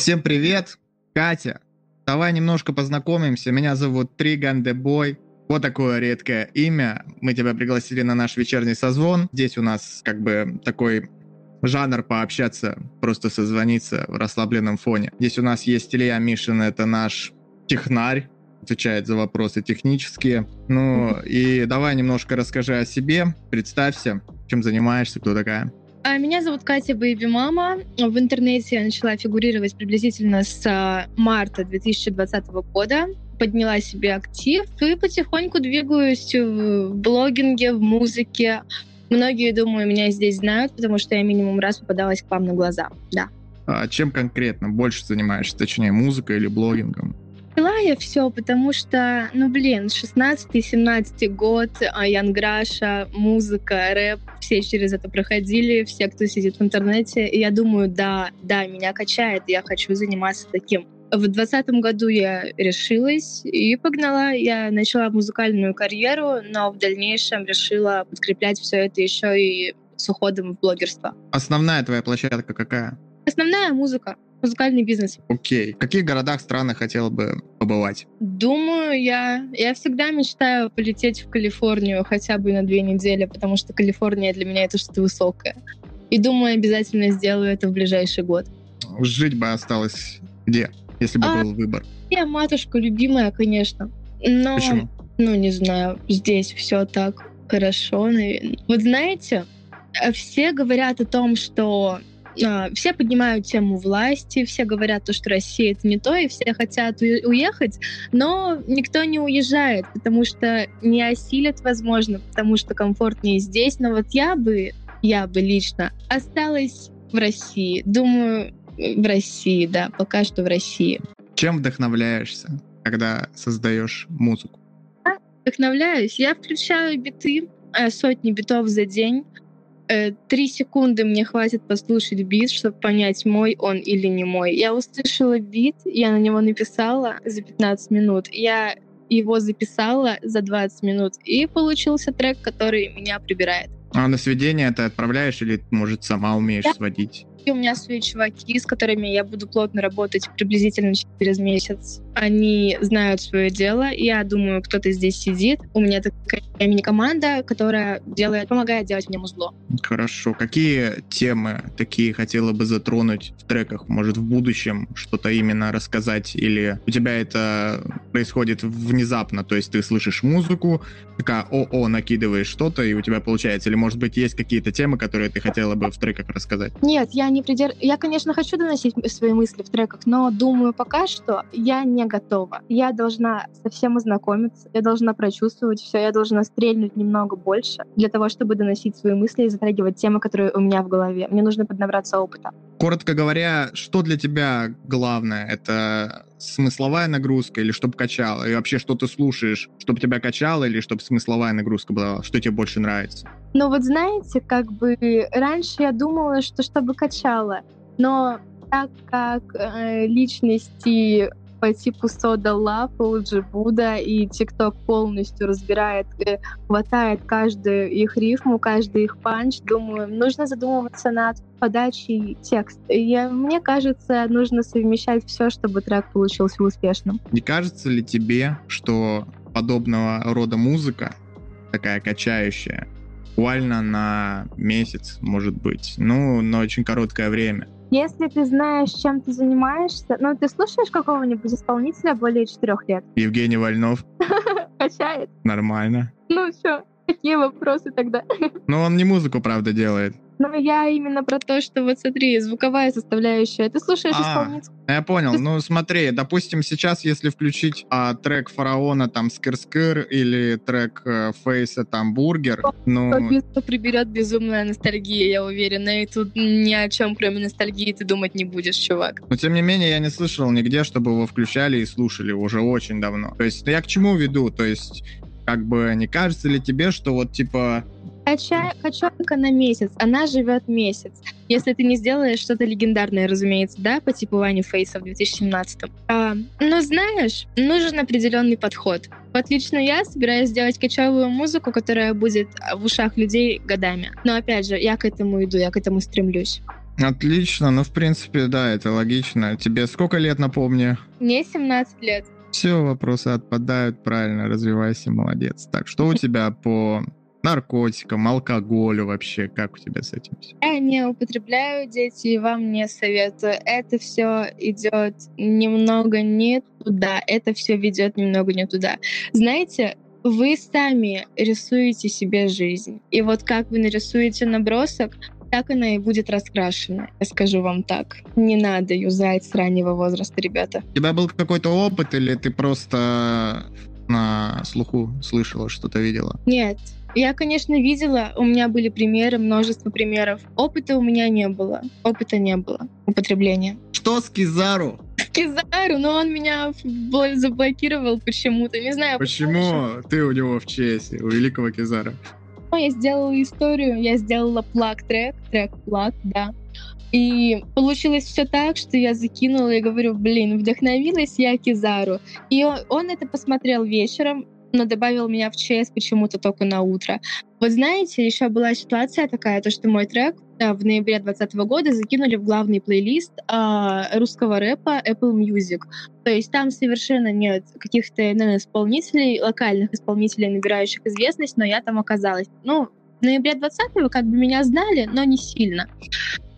Всем привет, Катя. Давай немножко познакомимся. Меня зовут Триган Дебой. Вот такое редкое имя. Мы тебя пригласили на наш вечерний созвон. Здесь у нас как бы такой жанр пообщаться, просто созвониться в расслабленном фоне. Здесь у нас есть Илья Мишин, это наш технарь, отвечает за вопросы технические. Ну и давай немножко расскажи о себе, представься, чем занимаешься, кто такая. А, меня зовут Катя Бэйби Мама. В интернете я начала фигурировать приблизительно с а, марта 2020 года. Подняла себе актив и потихоньку двигаюсь в блогинге, в музыке. Многие, думаю, меня здесь знают, потому что я минимум раз попадалась к вам на глаза. Да. А чем конкретно больше занимаешься? Точнее, музыкой или блогингом? Пила я все, потому что, ну блин, 16-17 год, а Янграша, музыка, рэп, все через это проходили, все, кто сидит в интернете. И я думаю, да, да, меня качает, я хочу заниматься таким. В двадцатом году я решилась и погнала. Я начала музыкальную карьеру, но в дальнейшем решила подкреплять все это еще и с уходом в блогерство. Основная твоя площадка какая? Основная музыка музыкальный бизнес. Окей. В каких городах, странах хотела бы побывать? Думаю, я, я всегда мечтаю полететь в Калифорнию хотя бы на две недели, потому что Калифорния для меня это что-то высокое. И думаю, обязательно сделаю это в ближайший год. Жить бы осталось где, если бы а, был выбор? Я матушка любимая, конечно. Но, Почему? ну, не знаю, здесь все так хорошо. Наверное. Вот знаете, все говорят о том, что все поднимают тему власти, все говорят то, что Россия это не то, и все хотят уехать, но никто не уезжает, потому что не осилят, возможно, потому что комфортнее здесь. Но вот я бы, я бы лично осталась в России. Думаю, в России, да, пока что в России. Чем вдохновляешься, когда создаешь музыку? Вдохновляюсь. Я включаю биты, э, сотни битов за день. Э, три секунды мне хватит послушать бит, чтобы понять, мой он или не мой. Я услышала бит, я на него написала за 15 минут. Я его записала за 20 минут, и получился трек, который меня прибирает. А на сведение ты отправляешь или, может, сама умеешь да. сводить? И у меня свои чуваки, с которыми я буду плотно работать приблизительно через месяц. Они знают свое дело. Я думаю, кто-то здесь сидит. У меня такая мини-команда, которая делает, помогает делать мне музло. Хорошо. Какие темы такие хотела бы затронуть в треках? Может, в будущем что-то именно рассказать? Или у тебя это происходит внезапно? То есть ты слышишь музыку, такая о-о, накидываешь что-то, и у тебя получается? Или, может быть, есть какие-то темы, которые ты хотела бы в треках рассказать? Нет, я не придер... Я, конечно, хочу доносить свои мысли в треках, но думаю пока что я не готова. Я должна со всем ознакомиться, я должна прочувствовать все, я должна стрельнуть немного больше для того, чтобы доносить свои мысли и затрагивать темы, которые у меня в голове. Мне нужно поднабраться опыта. Коротко говоря, что для тебя главное? Это смысловая нагрузка или чтобы качало? И вообще, что ты слушаешь, чтобы тебя качало или чтобы смысловая нагрузка была? Что тебе больше нравится? Ну вот знаете, как бы раньше я думала, что чтобы качало, но так как э, личности по типу Сода Love, OG Буда, и ТикТок полностью разбирает, э, хватает каждую их рифму, каждый их панч. Думаю, нужно задумываться над подачей текста. И мне кажется, нужно совмещать все, чтобы трек получился успешным. Не кажется ли тебе, что подобного рода музыка, такая качающая, буквально на месяц, может быть, ну, на очень короткое время, если ты знаешь, чем ты занимаешься, ну, ты слушаешь какого-нибудь исполнителя более четырех лет? Евгений Вольнов. Качает? Нормально. Ну, все, какие вопросы тогда? Ну, он не музыку, правда, делает. Ну, я именно про то, что вот смотри, звуковая составляющая. Ты слушаешь а, исполнителя. Я понял. Ну, смотри, допустим, сейчас, если включить а, трек Фараона, там, Skr-Skr, или трек э, Фейса, там, Бургер, ну... Победно приберет безумная ностальгия, я уверена. И тут ни о чем, кроме ностальгии, ты думать не будешь, чувак. Но, тем не менее, я не слышал нигде, чтобы его включали и слушали уже очень давно. То есть, я к чему веду? То есть, как бы, не кажется ли тебе, что вот, типа, Кача... Качалка на месяц, она живет месяц. Если ты не сделаешь что-то легендарное, разумеется, да, по типу Вани Фейса в 2017. А, но знаешь, нужен определенный подход. Вот лично я собираюсь сделать качевую музыку, которая будет в ушах людей годами. Но опять же, я к этому иду, я к этому стремлюсь. Отлично, ну, в принципе, да, это логично. Тебе сколько лет, напомни? Мне 17 лет. Все, вопросы отпадают, правильно, развивайся, молодец. Так, что у тебя по наркотикам, алкоголю вообще, как у тебя с этим все? Я не употребляю, дети, и вам не советую. Это все идет немного не туда, это все ведет немного не туда. Знаете, вы сами рисуете себе жизнь. И вот как вы нарисуете набросок, так она и будет раскрашена. Я скажу вам так. Не надо юзать с раннего возраста, ребята. У тебя был какой-то опыт или ты просто на слуху слышала, что-то видела? Нет, я, конечно, видела, у меня были примеры, множество примеров. Опыта у меня не было. Опыта не было употребления. Что с Кизару? Кизару, но он меня заблокировал почему-то. Не знаю. Почему ты у него в честь, у великого Кизара? Я сделала историю, я сделала плак-трек, трек-плак, да. И получилось все так, что я закинула и говорю, блин, вдохновилась я Кизару. И он, он это посмотрел вечером, но добавил меня в ЧС почему-то только на утро. Вот знаете, еще была ситуация такая, то что мой трек да, в ноябре 2020 года закинули в главный плейлист а, русского рэпа Apple Music. То есть там совершенно нет каких-то наверное, исполнителей, локальных исполнителей, набирающих известность, но я там оказалась. Ну, в ноябре 20-го как бы меня знали, но не сильно.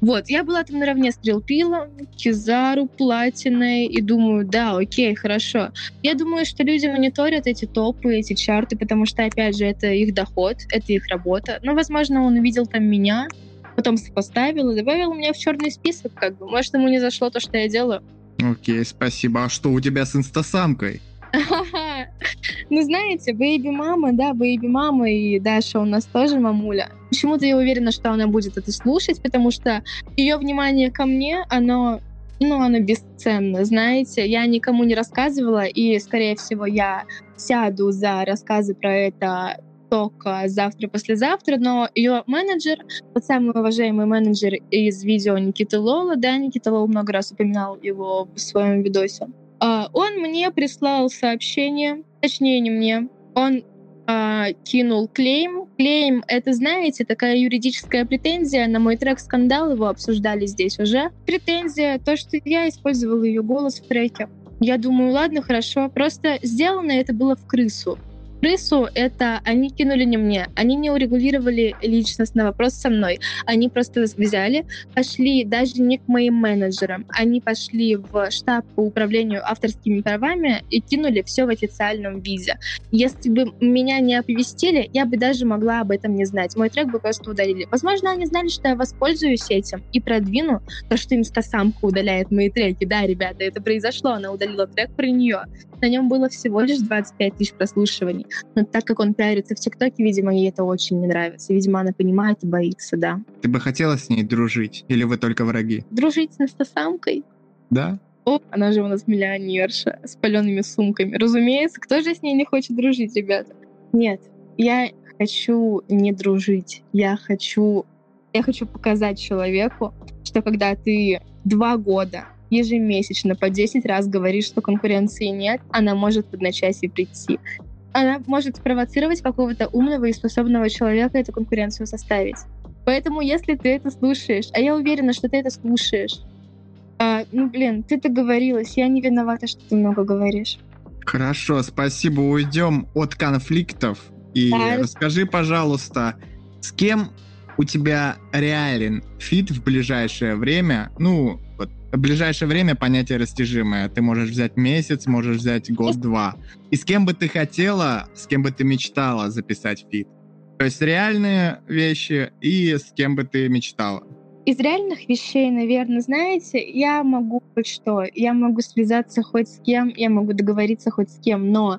Вот, я была там наравне с Трилпилом, Кизару, Платиной, и думаю, да, окей, хорошо. Я думаю, что люди мониторят эти топы, эти чарты, потому что, опять же, это их доход, это их работа. Но, возможно, он увидел там меня, потом сопоставил и добавил меня в черный список, как бы. Может, ему не зашло то, что я делаю. Окей, спасибо. А что у тебя с инстасамкой? Ну, знаете, baby mama, да, baby mama и Даша у нас тоже мамуля. Почему-то я уверена, что она будет это слушать, потому что ее внимание ко мне, оно ну, оно бесценно, знаете. Я никому не рассказывала, и, скорее всего, я сяду за рассказы про это только завтра-послезавтра, но ее менеджер, вот самый уважаемый менеджер из видео Никиты Лола, да, Никита Лол много раз упоминал его в своем видосе, он мне прислал сообщение, точнее не мне, он а, кинул клейм. Клейм — это, знаете, такая юридическая претензия на мой трек «Скандал», его обсуждали здесь уже. Претензия, то, что я использовала ее голос в треке. Я думаю, ладно, хорошо. Просто сделано это было в крысу крысу, это они кинули не мне. Они не урегулировали личностный вопрос со мной. Они просто взяли, пошли даже не к моим менеджерам, они пошли в штаб по управлению авторскими правами и кинули все в официальном виде. Если бы меня не оповестили, я бы даже могла об этом не знать. Мой трек бы просто удалили. Возможно, они знали, что я воспользуюсь этим и продвину то, что инстасамка удаляет мои треки. Да, ребята, это произошло. Она удалила трек про нее. На нем было всего лишь 25 тысяч прослушиваний. Но так как он пиарится в ТикТоке, видимо, ей это очень не нравится. Видимо, она понимает и боится, да. Ты бы хотела с ней дружить? Или вы только враги? Дружить с инстасамкой? Да. О, она же у нас миллионерша с палеными сумками. Разумеется, кто же с ней не хочет дружить, ребята? Нет, я хочу не дружить. Я хочу, я хочу показать человеку, что когда ты два года ежемесячно по 10 раз говоришь, что конкуренции нет, она может в одночасье прийти она может спровоцировать какого-то умного и способного человека эту конкуренцию составить. Поэтому, если ты это слушаешь, а я уверена, что ты это слушаешь, а, ну, блин, ты договорилась, я не виновата, что ты много говоришь. Хорошо, спасибо. Уйдем от конфликтов. И да. расскажи, пожалуйста, с кем у тебя реален feat в ближайшее время? Ну, вот в ближайшее время понятие растяжимое. Ты можешь взять месяц, можешь взять год-два. И с кем бы ты хотела, с кем бы ты мечтала записать feat? То есть реальные вещи и с кем бы ты мечтала? Из реальных вещей, наверное, знаете, я могу хоть что, я могу связаться хоть с кем, я могу договориться хоть с кем, но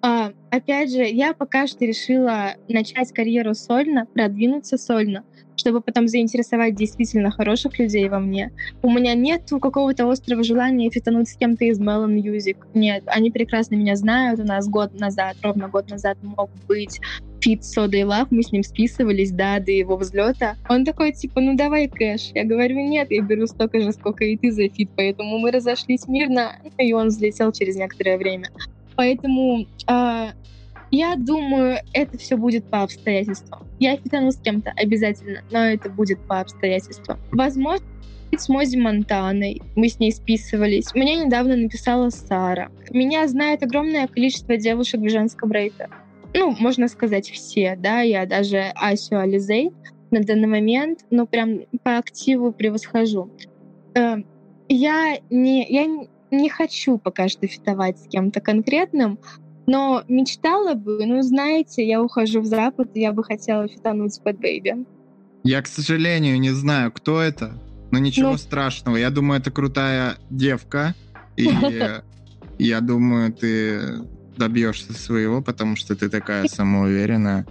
а, опять же, я пока что решила начать карьеру сольно, продвинуться сольно, чтобы потом заинтересовать действительно хороших людей во мне. У меня нет какого-то острого желания фитануть с кем-то из Melon Music. Нет, они прекрасно меня знают. У нас год назад, ровно год назад мог быть feat Soda Luv, мы с ним списывались, да, до его взлета. Он такой, типа, ну давай кэш. Я говорю, нет, я беру столько же, сколько и ты за feat, поэтому мы разошлись мирно, и он взлетел через некоторое время. Поэтому э, Я думаю, это все будет по обстоятельствам. Я фитану с кем-то обязательно, но это будет по обстоятельствам. Возможно, с Мози Монтаной. Мы с ней списывались. Мне недавно написала Сара. Меня знает огромное количество девушек в женском рейте. Ну, можно сказать, все, да. Я даже Асю Ализей на данный момент, ну, прям по активу превосхожу. Э, я не, я не хочу пока что фитовать с кем-то конкретным, но мечтала бы, ну, знаете, я ухожу в Запад, я бы хотела фитануть с Bad Baby. Я, к сожалению, не знаю, кто это, но ничего ну... страшного. Я думаю, это крутая девка, и я думаю, ты добьешься своего, потому что ты такая самоуверенная.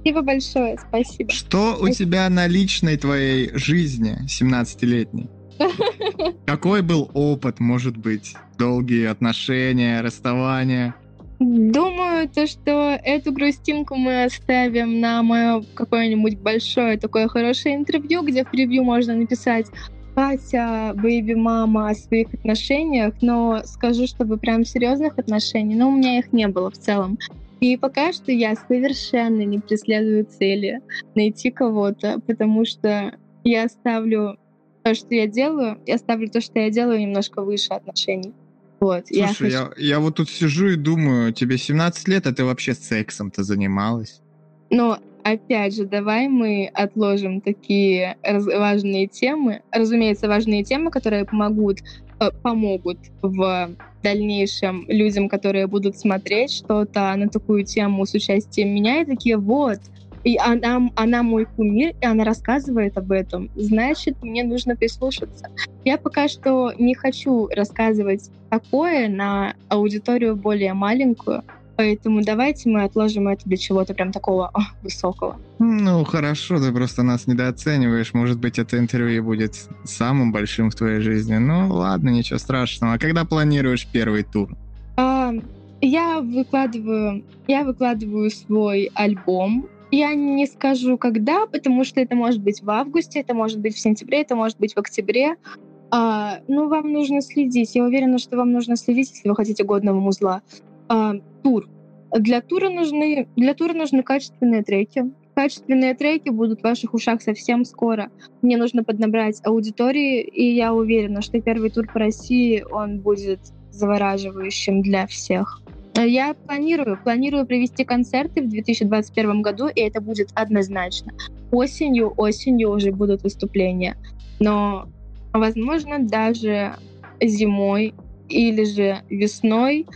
Спасибо большое, спасибо. Что у тебя на личной твоей жизни 17-летней? Какой был опыт, может быть? Долгие отношения, расставания? Думаю, то, что эту грустинку мы оставим на мое какое-нибудь большое такое хорошее интервью, где в превью можно написать Катя, бэйби мама о своих отношениях, но скажу, чтобы прям серьезных отношений, но у меня их не было в целом. И пока что я совершенно не преследую цели найти кого-то, потому что я ставлю то, что я делаю, я ставлю то, что я делаю немножко выше отношений. Вот, Слушай, я, хочу... я, я вот тут сижу и думаю, тебе 17 лет, а ты вообще сексом-то занималась? Но опять же, давай мы отложим такие раз- важные темы. Разумеется, важные темы, которые помогут, э, помогут в дальнейшем людям, которые будут смотреть что-то на такую тему с участием меня, и такие, вот, и она, она мой кумир, и она рассказывает об этом. Значит, мне нужно прислушаться. Я пока что не хочу рассказывать такое на аудиторию более маленькую, Поэтому давайте мы отложим это для чего-то прям такого о, высокого. Ну, хорошо, ты просто нас недооцениваешь. Может быть, это интервью будет самым большим в твоей жизни. Ну, ладно, ничего страшного. А когда планируешь первый тур? А, я выкладываю, я выкладываю свой альбом я не скажу, когда, потому что это может быть в августе, это может быть в сентябре, это может быть в октябре. А, ну, вам нужно следить. Я уверена, что вам нужно следить, если вы хотите годного музла. А, тур. Для тура нужны, для тура нужны качественные треки. Качественные треки будут в ваших ушах совсем скоро. Мне нужно поднабрать аудитории, и я уверена, что первый тур по России, он будет завораживающим для всех. Я планирую, планирую провести концерты в 2021 году, и это будет однозначно. Осенью, осенью уже будут выступления. Но, возможно, даже зимой или же весной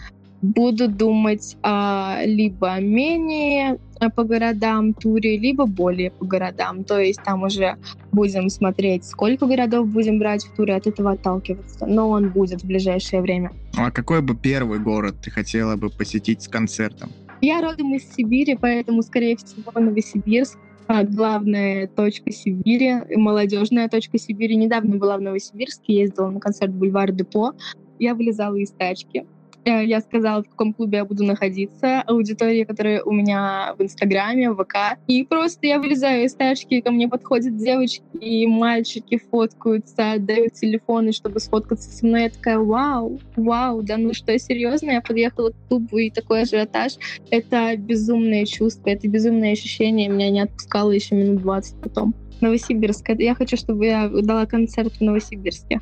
буду думать а, либо менее по городам туре, либо более по городам. То есть там уже будем смотреть, сколько городов будем брать в туре, от этого отталкиваться. Но он будет в ближайшее время. А какой бы первый город ты хотела бы посетить с концертом? Я родом из Сибири, поэтому, скорее всего, Новосибирск. А, главная точка Сибири, молодежная точка Сибири. Недавно была в Новосибирске, ездила на концерт Бульвар Депо. Я вылезала из тачки. Э, я сказала, в каком клубе я буду находиться, аудитория, которая у меня в Инстаграме, в ВК. И просто я вылезаю из тачки, ко мне подходят девочки и мальчики фоткаются, отдают телефоны, чтобы сфоткаться со мной. Я такая, вау, вау, да ну что, серьезно? Я подъехала к клубу, и такой ажиотаж. Это безумное чувство, это безумное ощущение. Меня не отпускало еще минут 20 потом. Новосибирск. Я хочу, чтобы я дала концерт в Новосибирске.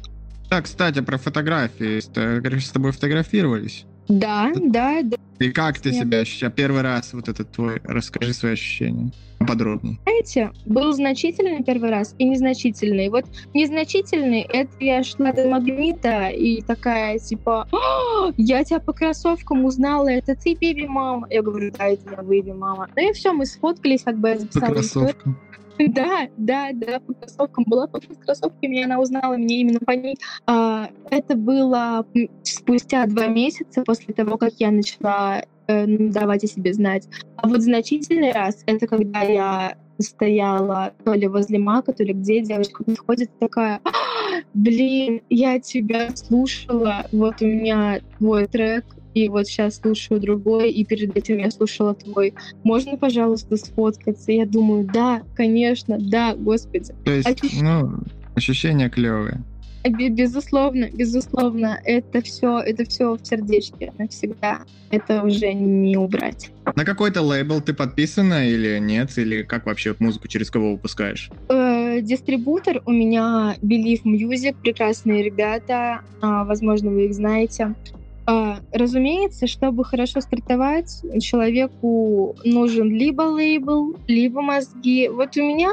Да, кстати, про фотографии. С тобой фотографировались? Да, да, да. И как ты себя ощущаешь? Первый раз вот этот твой, расскажи свои ощущения подробнее. Знаете, был значительный первый раз и незначительный. Вот незначительный, это я шла до магнита и такая, типа, я тебя по кроссовкам узнала, это ты, беби мама. Я говорю, да, это я, беби мама. Ну и все, мы сфоткались, как бы я записала По кроссовкам. Да, да, да, по кроссовкам. Была фото с кроссовками, и она узнала меня именно по ней. А, это было спустя два месяца после того, как я начала э, давать о себе знать. А вот значительный раз — это когда я стояла то ли возле Мака, то ли где девочка подходит такая, «А, блин, я тебя слушала, вот у меня твой трек, и вот сейчас слушаю другой, и перед этим я слушала твой. Можно, пожалуйста, сфоткаться? Я думаю, да, конечно, да, господи. То есть, Ощущ... ну, ощущения клевые. Безусловно, безусловно, это все, это все в сердечке навсегда. Это уже не убрать. На какой-то лейбл ты подписана или нет? Или как вообще музыку через кого выпускаешь? Э, дистрибутор у меня Believe Music, прекрасные ребята, а, возможно, вы их знаете. А, разумеется, чтобы хорошо стартовать, человеку нужен либо лейбл, либо мозги. Вот у меня,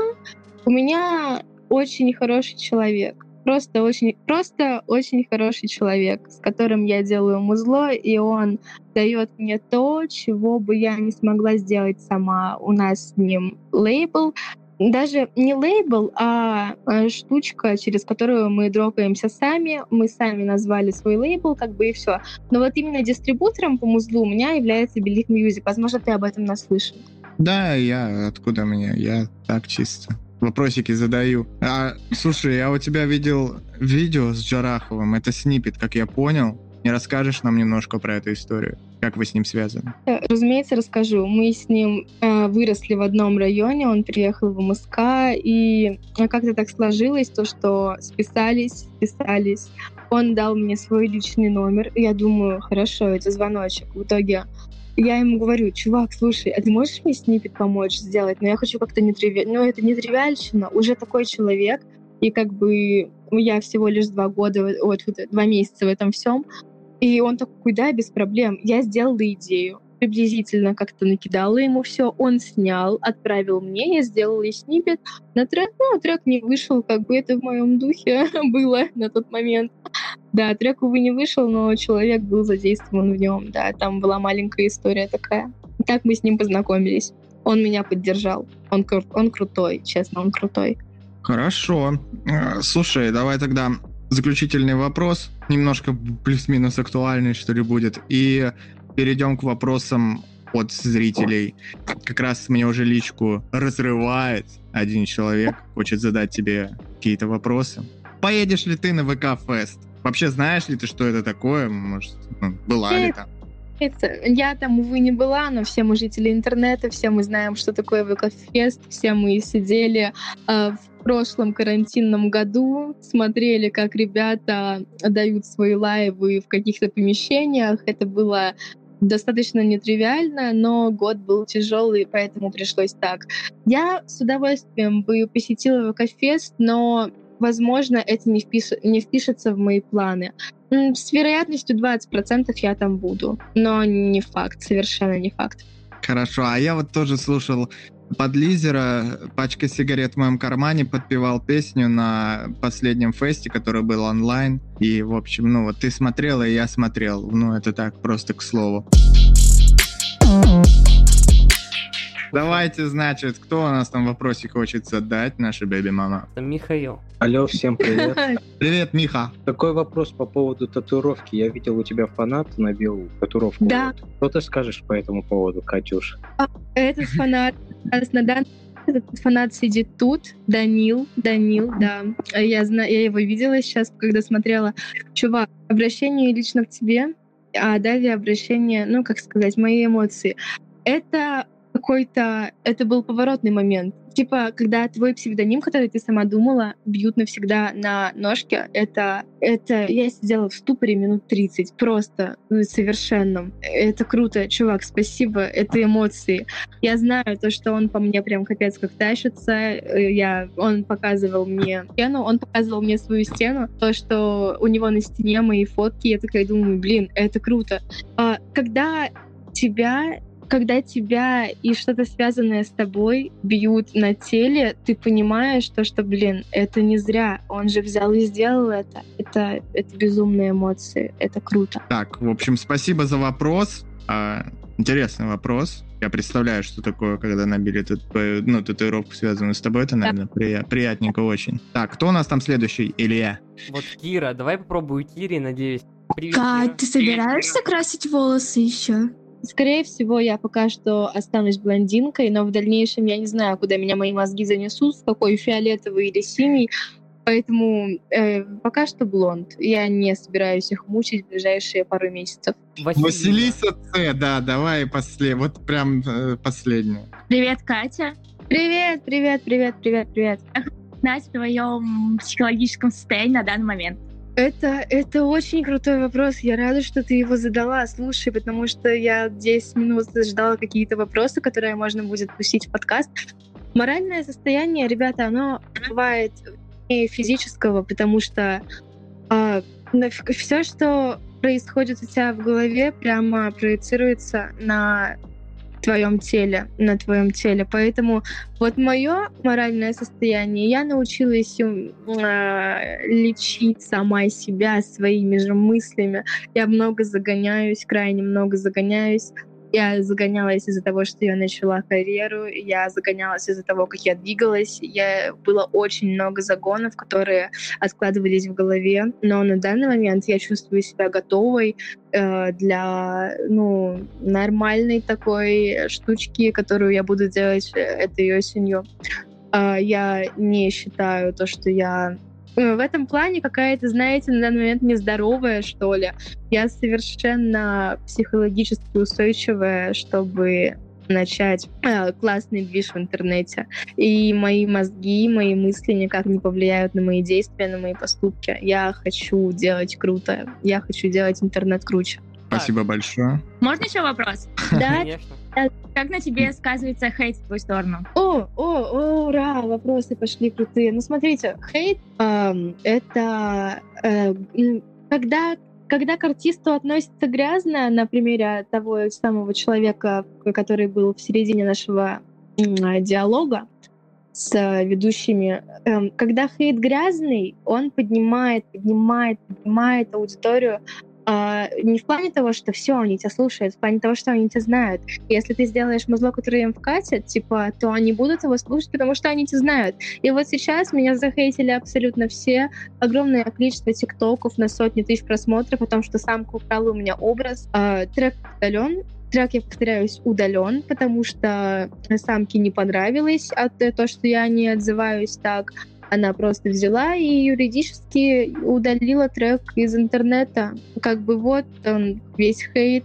у меня очень хороший человек. Просто очень, просто очень хороший человек, с которым я делаю музло, и он дает мне то, чего бы я не смогла сделать сама. У нас с ним лейбл, даже не лейбл, а э, штучка, через которую мы дропаемся сами. Мы сами назвали свой лейбл, как бы и все. Но вот именно дистрибутором по музлу у меня является Believe Music. Возможно, ты об этом наслышан. Да, я откуда мне? Я так чисто вопросики задаю. А, слушай, я у тебя видел видео с Джараховым. Это снипет, как я понял. Не расскажешь нам немножко про эту историю? Как вы с ним связаны? Э, разумеется, расскажу. Мы с ним э, выросли в одном районе, он приехал в МСК, и э, как-то так сложилось, то, что списались, списались. Он дал мне свой личный номер. Я думаю, хорошо, это звоночек. В итоге я ему говорю, чувак, слушай, а ты можешь мне снипет помочь сделать? Но я хочу как-то не тривиально. Ну, это не тривиальщина, уже такой человек, и как бы я всего лишь два года, вот, вот два месяца в этом всем. И он такой, да, без проблем. Я сделала идею приблизительно как-то накидала ему все, он снял, отправил мне, я сделала и снипет. На трек, ну, трек не вышел, как бы это в моем духе было на тот момент. Да, трек, увы, не вышел, но человек был задействован в нем, да, там была маленькая история такая. Так мы с ним познакомились. Он меня поддержал. Он, кру- он крутой, честно, он крутой. Хорошо. Э, слушай, давай тогда заключительный вопрос, немножко плюс-минус актуальный, что ли, будет. И перейдем к вопросам от зрителей. Как раз мне уже личку разрывает один человек, хочет задать тебе какие-то вопросы. Поедешь ли ты на ВК Фест? Вообще знаешь ли ты, что это такое? Может, ну, была ли там? Я там, увы, не была, но все мы жители интернета, все мы знаем, что такое ВК-фест, все мы сидели э, в прошлом карантинном году, смотрели, как ребята дают свои лайвы в каких-то помещениях. Это было достаточно нетривиально, но год был тяжелый, поэтому пришлось так. Я с удовольствием бы посетила ВК-фест, но возможно, это не, впиш... не впишется в мои планы. С вероятностью 20% я там буду, но не факт, совершенно не факт. Хорошо, а я вот тоже слушал под лизера пачка сигарет в моем кармане подпевал песню на последнем фесте, который был онлайн. И, в общем, ну вот ты смотрела, и я смотрел. Ну, это так, просто к слову. Давайте, значит, кто у нас там вопросик хочет задать, наша бэби-мама? Это Михаил. Алло, всем привет. Привет, Миха. Такой вопрос по поводу татуировки. Я видел у тебя фанат набил татуировку. Да. Вот. Что ты скажешь по этому поводу, Катюш? Этот фанат на данный этот фанат сидит тут, Данил, Данил, да. Я знаю, я его видела сейчас, когда смотрела. Чувак, обращение лично к тебе, а далее обращение, ну, как сказать, мои эмоции. Это какой-то... Это был поворотный момент. Типа, когда твой псевдоним, который ты сама думала, бьют навсегда на ножке, это... это я сидела в ступоре минут 30. Просто ну, совершенном. Это круто, чувак, спасибо. Это эмоции. Я знаю то, что он по мне прям капец как тащится. Я... Он показывал мне стену, он показывал мне свою стену. То, что у него на стене мои фотки. Я такая думаю, блин, это круто. А, когда тебя когда тебя и что-то связанное с тобой бьют на теле, ты понимаешь то, что, блин, это не зря. Он же взял и сделал это. Это, это безумные эмоции. Это круто. Так, в общем, спасибо за вопрос. А, интересный вопрос. Я представляю, что такое, когда набили тут, ну, татуировку, связанную с тобой. Это, наверное, да. приятненько очень. Так, кто у нас там следующий? Илья. Вот Кира. Давай попробую Кире, надеюсь. Привет, Кать, Кира. ты собираешься красить волосы еще? Скорее всего, я пока что останусь блондинкой, но в дальнейшем я не знаю, куда меня мои мозги занесут, в какой фиолетовый или синий. Поэтому э, пока что блонд. Я не собираюсь их мучить в ближайшие пару месяцев. Василиса С, да, давай после, вот прям э, последнее. Привет, Катя. Привет, привет, привет, привет, привет. знать о твоем психологическом состоянии на данный момент? Это, это очень крутой вопрос. Я рада, что ты его задала. Слушай, потому что я 10 минут ждала какие-то вопросы, которые можно будет пустить в подкаст. Моральное состояние, ребята, оно бывает не физического, потому что э, все, что происходит у тебя в голове, прямо проецируется на твоем теле, на твоем теле. Поэтому вот мое моральное состояние, я научилась э, лечить сама себя своими же мыслями. Я много загоняюсь, крайне много загоняюсь. Я загонялась из-за того, что я начала карьеру, я загонялась из-за того, как я двигалась. Я было очень много загонов, которые откладывались в голове. Но на данный момент я чувствую себя готовой э, для ну, нормальной такой штучки, которую я буду делать этой осенью. Э, я не считаю то, что я Э, в этом плане какая-то, знаете, на данный момент нездоровая, что ли. Я совершенно психологически устойчивая, чтобы начать э, классный движ в интернете. И мои мозги, мои мысли никак не повлияют на мои действия, на мои поступки. Я хочу делать круто. Я хочу делать интернет круче. Спасибо большое. Можно еще вопрос? Да, Конечно. Как на тебе сказывается хейт в твою сторону? О, о, о, ура, вопросы пошли крутые. Ну, смотрите, хейт эм, — это э, когда когда к артисту относится грязно, на примере того самого человека, который был в середине нашего э, диалога с ведущими, э, когда хейт грязный, он поднимает, поднимает, поднимает аудиторию а, не в плане того, что все, они тебя слушают, в плане того, что они тебя знают. Если ты сделаешь музло, которое им вкатит, типа, то они будут его слушать, потому что они тебя знают. И вот сейчас меня захейтили абсолютно все. Огромное количество тиктоков на сотни тысяч просмотров о том, что самка украла у меня образ. А, трек удален, Трек, я повторяюсь, удален, потому что самке не понравилось от того, что я не отзываюсь так. Она просто взяла и юридически удалила трек из интернета. Как бы вот он, весь хейт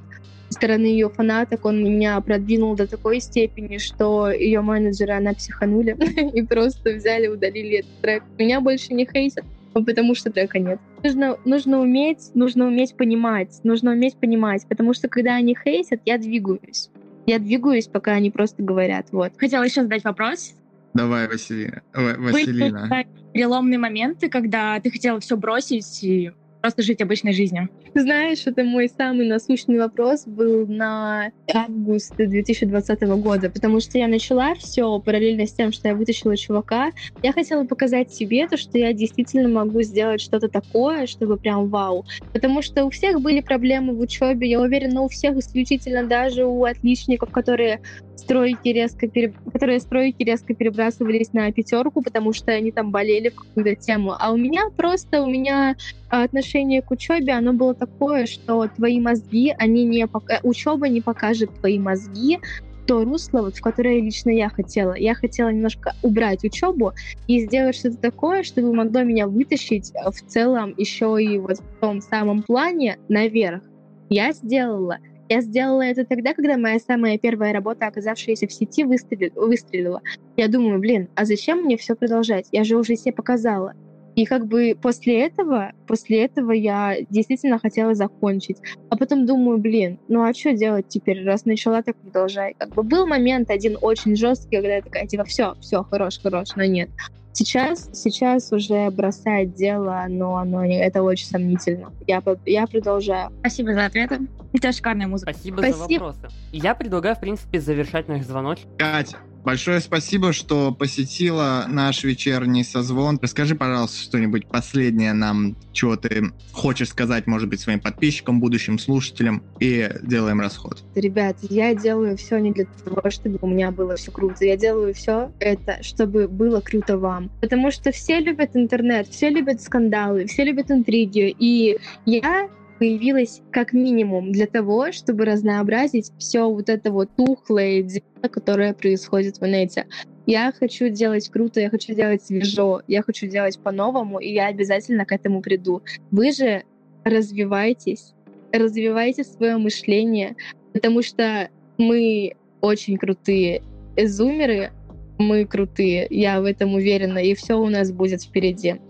со стороны ее фанаток, он меня продвинул до такой степени, что ее менеджеры, она психанули и просто взяли, удалили этот трек. Меня больше не хейтят, потому что трека нет. Нужно, нужно уметь, нужно уметь понимать, нужно уметь понимать, потому что когда они хейтят, я двигаюсь. Я двигаюсь, пока они просто говорят. Вот. Хотела еще задать вопрос. Давай, Василина. Василина. Были переломные моменты, когда ты хотела все бросить и просто жить обычной жизнью? Знаешь, это мой самый насущный вопрос был на август 2020 года, потому что я начала все параллельно с тем, что я вытащила чувака. Я хотела показать себе то, что я действительно могу сделать что-то такое, чтобы прям вау. Потому что у всех были проблемы в учебе, я уверена, у всех исключительно даже у отличников, которые стройки резко пере... которые стройки резко перебрасывались на пятерку, потому что они там болели в какую-то тему. А у меня просто, у меня отношение к учебе, оно было такое, что твои мозги, они не пока... учеба не покажет твои мозги то русло, вот, в которое лично я хотела. Я хотела немножко убрать учебу и сделать что-то такое, чтобы могло меня вытащить в целом еще и вот в том самом плане наверх. Я сделала. Я сделала это тогда, когда моя самая первая работа, оказавшаяся в сети, выстрелила. Я думаю, блин, а зачем мне все продолжать? Я же уже все показала. И как бы после этого, после этого я действительно хотела закончить. А потом думаю, блин, ну а что делать теперь, раз начала, так продолжай. Как бы был момент один очень жесткий, когда я такая, типа, все, все, хорош, хорош, но нет. Сейчас, сейчас уже бросать дело, но оно это очень сомнительно. Я, я продолжаю. Спасибо за ответы. Это шикарная музыка. Спасибо, Спасибо за вопросы. Я предлагаю, в принципе, завершать наш звоночек. Катя, Большое спасибо, что посетила наш вечерний созвон. Расскажи, пожалуйста, что-нибудь последнее нам, чего ты хочешь сказать, может быть, своим подписчикам, будущим слушателям, и делаем расход. Ребят, я делаю все не для того, чтобы у меня было все круто. Я делаю все это, чтобы было круто вам. Потому что все любят интернет, все любят скандалы, все любят интриги. И я появилась как минимум для того, чтобы разнообразить все вот это вот тухлое дело, которое происходит в инете. Я хочу делать круто, я хочу делать свежо, я хочу делать по-новому, и я обязательно к этому приду. Вы же развивайтесь, развивайте свое мышление, потому что мы очень крутые зумеры, мы крутые, я в этом уверена, и все у нас будет впереди.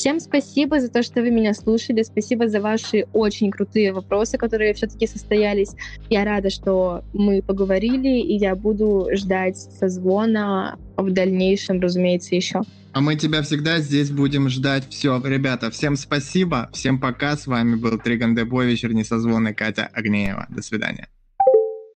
Всем спасибо за то, что вы меня слушали. Спасибо за ваши очень крутые вопросы, которые все-таки состоялись. Я рада, что мы поговорили, и я буду ждать созвона в дальнейшем, разумеется, еще. А мы тебя всегда здесь будем ждать. Все, ребята, всем спасибо, всем пока. С вами был Триган Дебой, вечерний созвон и Катя Агнеева. До свидания.